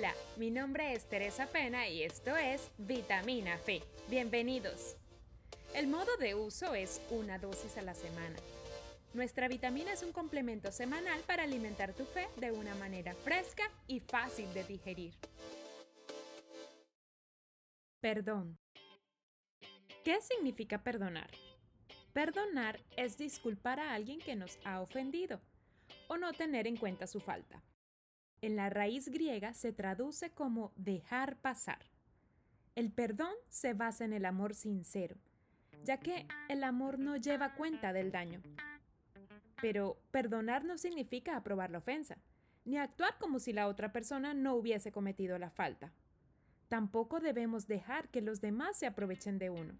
Hola, mi nombre es Teresa Pena y esto es Vitamina Fe. Bienvenidos. El modo de uso es una dosis a la semana. Nuestra vitamina es un complemento semanal para alimentar tu fe de una manera fresca y fácil de digerir. Perdón. ¿Qué significa perdonar? Perdonar es disculpar a alguien que nos ha ofendido o no tener en cuenta su falta. En la raíz griega se traduce como dejar pasar. El perdón se basa en el amor sincero, ya que el amor no lleva cuenta del daño. Pero perdonar no significa aprobar la ofensa, ni actuar como si la otra persona no hubiese cometido la falta. Tampoco debemos dejar que los demás se aprovechen de uno.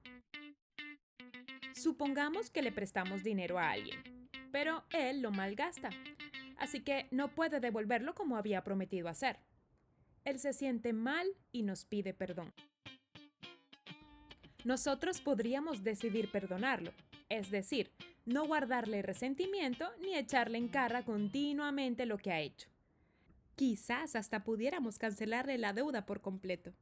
Supongamos que le prestamos dinero a alguien, pero él lo malgasta, así que no puede devolverlo como había prometido hacer. Él se siente mal y nos pide perdón. Nosotros podríamos decidir perdonarlo, es decir, no guardarle resentimiento ni echarle en cara continuamente lo que ha hecho. Quizás hasta pudiéramos cancelarle la deuda por completo.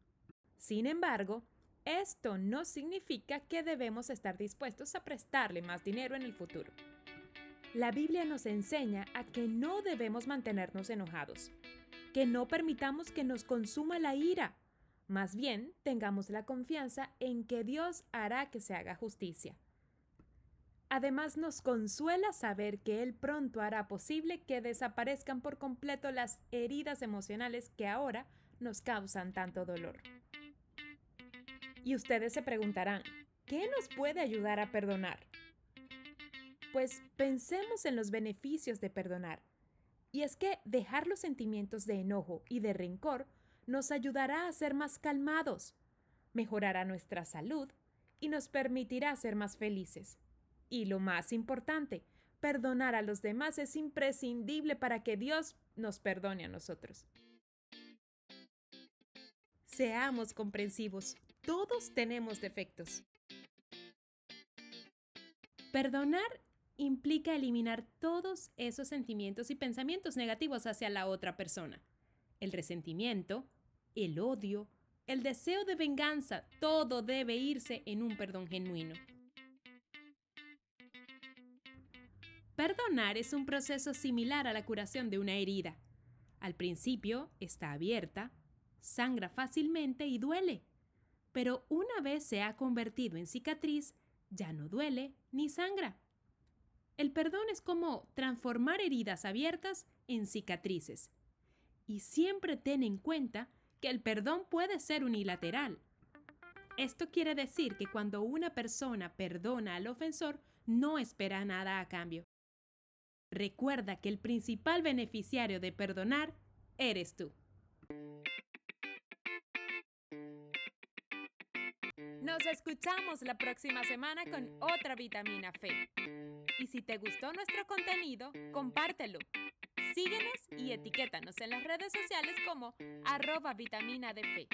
Sin embargo, esto no significa que debemos estar dispuestos a prestarle más dinero en el futuro. La Biblia nos enseña a que no debemos mantenernos enojados, que no permitamos que nos consuma la ira. Más bien, tengamos la confianza en que Dios hará que se haga justicia. Además, nos consuela saber que Él pronto hará posible que desaparezcan por completo las heridas emocionales que ahora nos causan tanto dolor. Y ustedes se preguntarán, ¿qué nos puede ayudar a perdonar? Pues pensemos en los beneficios de perdonar. Y es que dejar los sentimientos de enojo y de rencor nos ayudará a ser más calmados, mejorará nuestra salud y nos permitirá ser más felices. Y lo más importante, perdonar a los demás es imprescindible para que Dios nos perdone a nosotros. Seamos comprensivos. Todos tenemos defectos. Perdonar implica eliminar todos esos sentimientos y pensamientos negativos hacia la otra persona. El resentimiento, el odio, el deseo de venganza, todo debe irse en un perdón genuino. Perdonar es un proceso similar a la curación de una herida. Al principio está abierta, sangra fácilmente y duele. Pero una vez se ha convertido en cicatriz, ya no duele ni sangra. El perdón es como transformar heridas abiertas en cicatrices. Y siempre ten en cuenta que el perdón puede ser unilateral. Esto quiere decir que cuando una persona perdona al ofensor, no espera nada a cambio. Recuerda que el principal beneficiario de perdonar eres tú. Nos escuchamos la próxima semana con otra vitamina fe. Y si te gustó nuestro contenido, compártelo. Síguenos y etiquétanos en las redes sociales como arroba vitamina de fe.